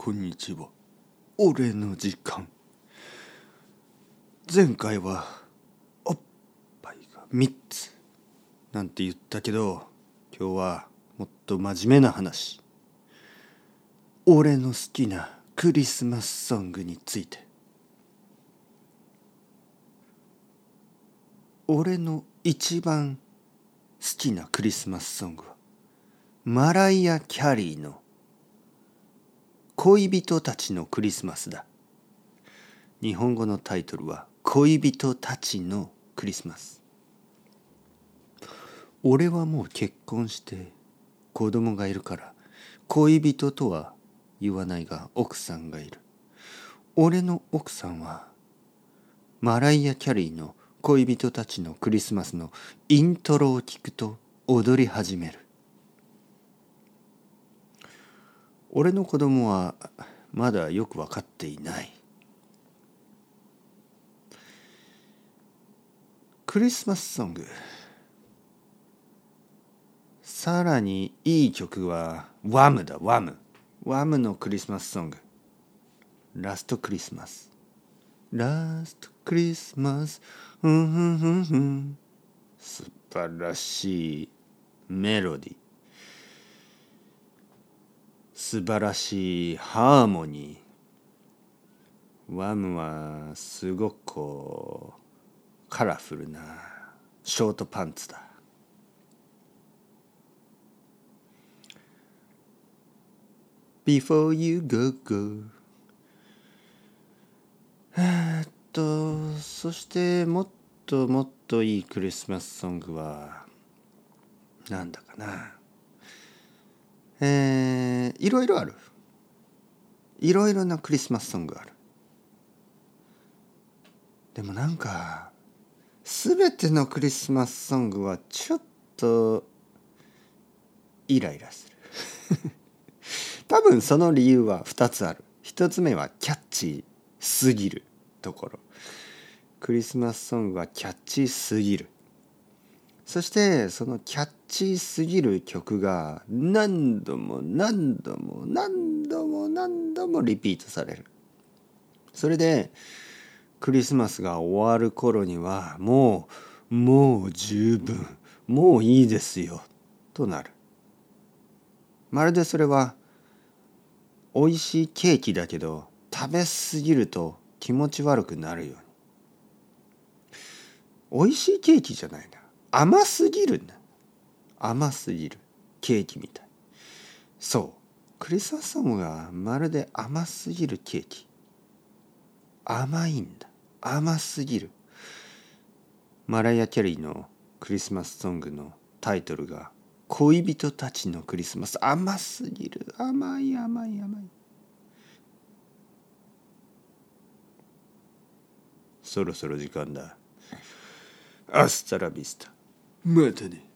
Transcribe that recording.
こんにちは。俺の時間。前回はおっぱいが3つ。なんて言ったけど今日はもっと真面目な話。俺の好きなクリスマスソングについて。俺の一番好きなクリスマスソングはマライア・キャリーの「恋人たちのクリスマス」だ。日本語のタイトルは「恋人たちのクリスマス」俺はもう結婚して子供がいるから恋人とは言わないが奥さんがいる。俺の奥さんはマライア・キャリーの恋人たちのクリスマスのイントロを聞くと踊り始める。俺の子供はまだよく分かっていない。クリスマスソング。さらにいい曲はワムだワム。ワムのクリスマスソング。ラストクリスマス。ラストクリスマス。ふんふんふんふん。素晴らしいメロディー。素晴らしいハーモニー。ワムはすごくこうカラフルなショートパンツだ。Before you go go えっとそしてもっともっといいクリスマスソングはなんだかな。えー、いろいろある。いろいろなクリスマスソングある。でもなんか全てのクリスマスソングはちょっとイライラする。多分その理由は2つある。1つ目はキャッチーすぎるところ。クリスマスソングはキャッチーすぎる。そしてそのキャッチーすぎる曲が何度も何度も何度も何度もリピートされる。それでクリスマスが終わる頃にはもうもう十分もういいですよとなる。まるでそれは美味しいケーキだけど食べ過ぎると気持ち悪くなるように。美味しいケーキじゃないな。甘すぎるんだ。甘すぎるケーキみたい。そう。クリスマスソングがまるで甘すぎるケーキ。甘いんだ。甘すぎる。マライア・キャリーのクリスマスソングのタイトルが「恋人たちのクリスマス」甘すぎる。甘い甘い甘い。そろそろ時間だ。アスタラビスタ。またね